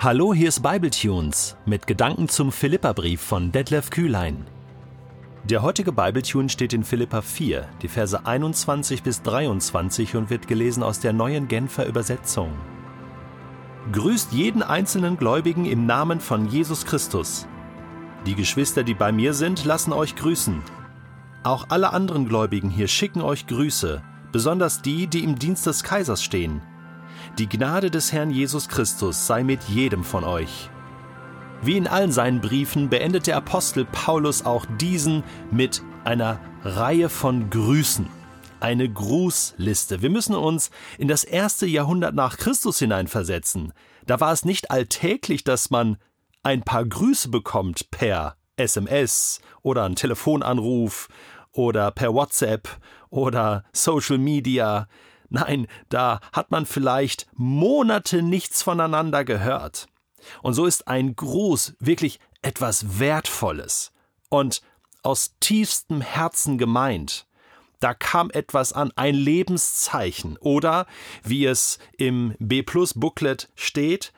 Hallo, hier ist Bibletunes mit Gedanken zum Philipperbrief von Detlef Kühlein. Der heutige Bibletune steht in Philippa 4, die Verse 21 bis 23 und wird gelesen aus der neuen Genfer Übersetzung. Grüßt jeden einzelnen Gläubigen im Namen von Jesus Christus. Die Geschwister, die bei mir sind, lassen euch grüßen. Auch alle anderen Gläubigen hier schicken euch Grüße, besonders die, die im Dienst des Kaisers stehen. Die Gnade des Herrn Jesus Christus sei mit jedem von euch. Wie in allen seinen Briefen beendet der Apostel Paulus auch diesen mit einer Reihe von Grüßen. Eine Grußliste. Wir müssen uns in das erste Jahrhundert nach Christus hineinversetzen. Da war es nicht alltäglich, dass man ein paar Grüße bekommt per SMS oder einen Telefonanruf oder per WhatsApp oder Social Media. Nein, da hat man vielleicht Monate nichts voneinander gehört. Und so ist ein Gruß wirklich etwas Wertvolles und aus tiefstem Herzen gemeint. Da kam etwas an, ein Lebenszeichen oder, wie es im B Plus Booklet steht,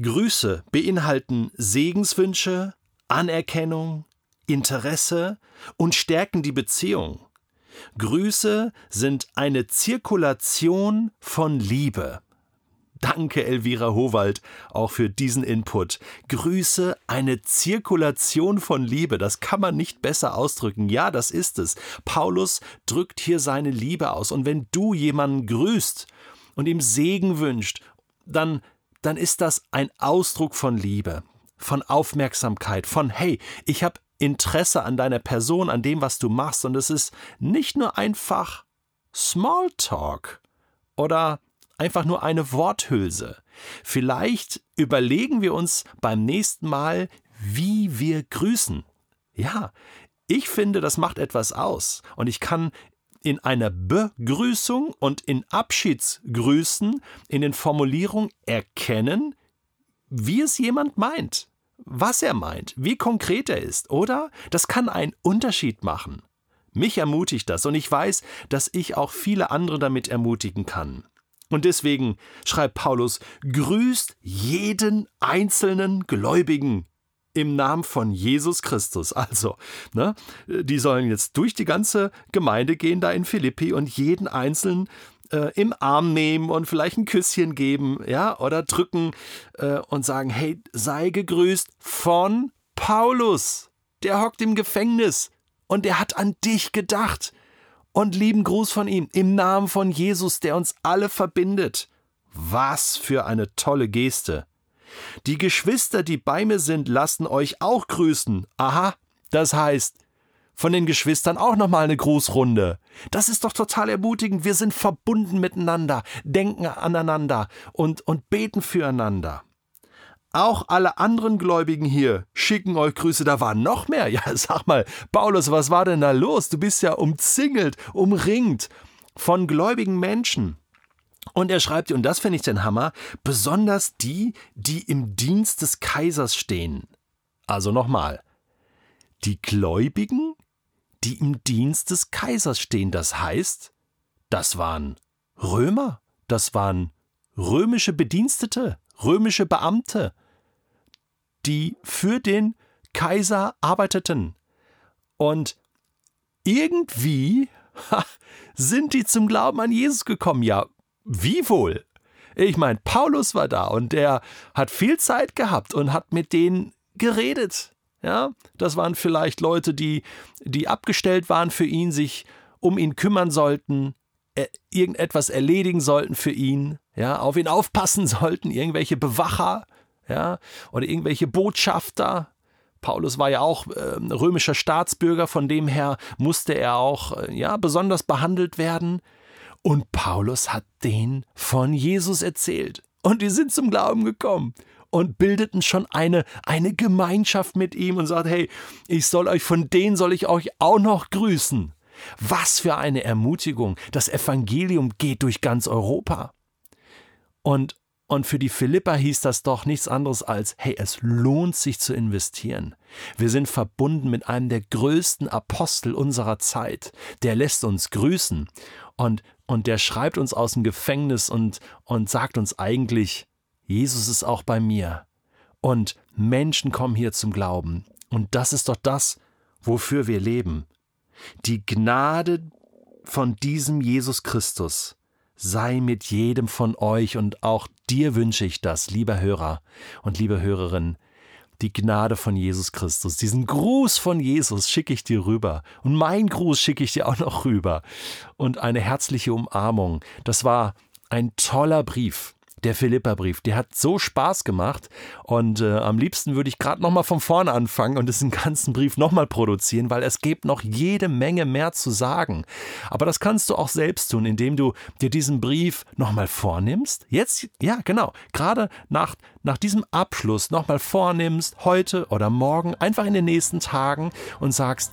Grüße beinhalten Segenswünsche, Anerkennung, Interesse und stärken die Beziehung. Grüße sind eine Zirkulation von Liebe. Danke, Elvira Howald, auch für diesen Input. Grüße, eine Zirkulation von Liebe. Das kann man nicht besser ausdrücken. Ja, das ist es. Paulus drückt hier seine Liebe aus. Und wenn du jemanden grüßt und ihm Segen wünscht, dann, dann ist das ein Ausdruck von Liebe, von Aufmerksamkeit, von hey, ich habe Interesse an deiner Person, an dem, was du machst. Und es ist nicht nur einfach Smalltalk oder einfach nur eine Worthülse. Vielleicht überlegen wir uns beim nächsten Mal, wie wir grüßen. Ja, ich finde, das macht etwas aus. Und ich kann in einer Begrüßung und in Abschiedsgrüßen, in den Formulierungen erkennen, wie es jemand meint was er meint, wie konkret er ist, oder? Das kann einen Unterschied machen. Mich ermutigt das und ich weiß, dass ich auch viele andere damit ermutigen kann. Und deswegen schreibt Paulus, grüßt jeden einzelnen Gläubigen im Namen von Jesus Christus. Also, ne, die sollen jetzt durch die ganze Gemeinde gehen da in Philippi und jeden einzelnen äh, im Arm nehmen und vielleicht ein Küsschen geben, ja, oder drücken äh, und sagen, hey, sei gegrüßt von Paulus. Der hockt im Gefängnis und der hat an dich gedacht. Und lieben Gruß von ihm im Namen von Jesus, der uns alle verbindet. Was für eine tolle Geste. Die Geschwister, die bei mir sind, lassen euch auch grüßen. Aha, das heißt, von den Geschwistern auch nochmal eine Grußrunde. Das ist doch total ermutigend. Wir sind verbunden miteinander, denken aneinander und, und beten füreinander. Auch alle anderen Gläubigen hier schicken euch Grüße. Da waren noch mehr. Ja, sag mal, Paulus, was war denn da los? Du bist ja umzingelt, umringt von gläubigen Menschen. Und er schreibt, und das finde ich den Hammer, besonders die, die im Dienst des Kaisers stehen. Also nochmal, die Gläubigen die im Dienst des Kaisers stehen. Das heißt, das waren Römer, das waren römische Bedienstete, römische Beamte, die für den Kaiser arbeiteten. Und irgendwie sind die zum Glauben an Jesus gekommen. Ja, wie wohl? Ich meine, Paulus war da und der hat viel Zeit gehabt und hat mit denen geredet. Ja, das waren vielleicht Leute, die, die abgestellt waren für ihn, sich um ihn kümmern sollten, er, irgendetwas erledigen sollten für ihn, ja, auf ihn aufpassen sollten, irgendwelche Bewacher, ja, oder irgendwelche Botschafter. Paulus war ja auch äh, römischer Staatsbürger, von dem her musste er auch äh, ja besonders behandelt werden. Und Paulus hat denen von Jesus erzählt. Und die sind zum Glauben gekommen und bildeten schon eine, eine Gemeinschaft mit ihm und sagt, hey, ich soll euch, von denen soll ich euch auch noch grüßen. Was für eine Ermutigung. Das Evangelium geht durch ganz Europa. Und, und für die Philippa hieß das doch nichts anderes als, hey, es lohnt sich zu investieren. Wir sind verbunden mit einem der größten Apostel unserer Zeit. Der lässt uns grüßen und, und der schreibt uns aus dem Gefängnis und, und sagt uns eigentlich, Jesus ist auch bei mir. Und Menschen kommen hier zum Glauben. Und das ist doch das, wofür wir leben. Die Gnade von diesem Jesus Christus sei mit jedem von euch und auch dir wünsche ich das, lieber Hörer und liebe Hörerin. Die Gnade von Jesus Christus, diesen Gruß von Jesus schicke ich dir rüber. Und mein Gruß schicke ich dir auch noch rüber. Und eine herzliche Umarmung. Das war ein toller Brief der Philippa-Brief. Der hat so Spaß gemacht und äh, am liebsten würde ich gerade nochmal von vorne anfangen und diesen ganzen Brief nochmal produzieren, weil es gibt noch jede Menge mehr zu sagen. Aber das kannst du auch selbst tun, indem du dir diesen Brief nochmal vornimmst. Jetzt, ja, genau, gerade nach, nach diesem Abschluss nochmal vornimmst, heute oder morgen, einfach in den nächsten Tagen und sagst,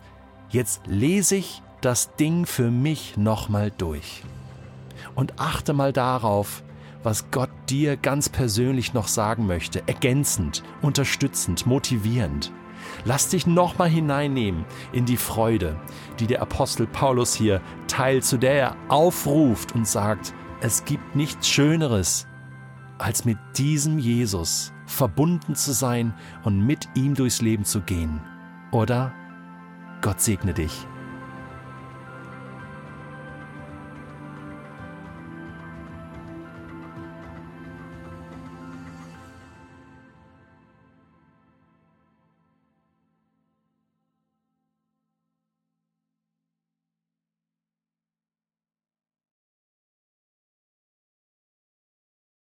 jetzt lese ich das Ding für mich nochmal durch. Und achte mal darauf, was Gott dir ganz persönlich noch sagen möchte, ergänzend, unterstützend, motivierend. Lass dich nochmal hineinnehmen in die Freude, die der Apostel Paulus hier teilt, zu der er aufruft und sagt, es gibt nichts Schöneres, als mit diesem Jesus verbunden zu sein und mit ihm durchs Leben zu gehen. Oder Gott segne dich.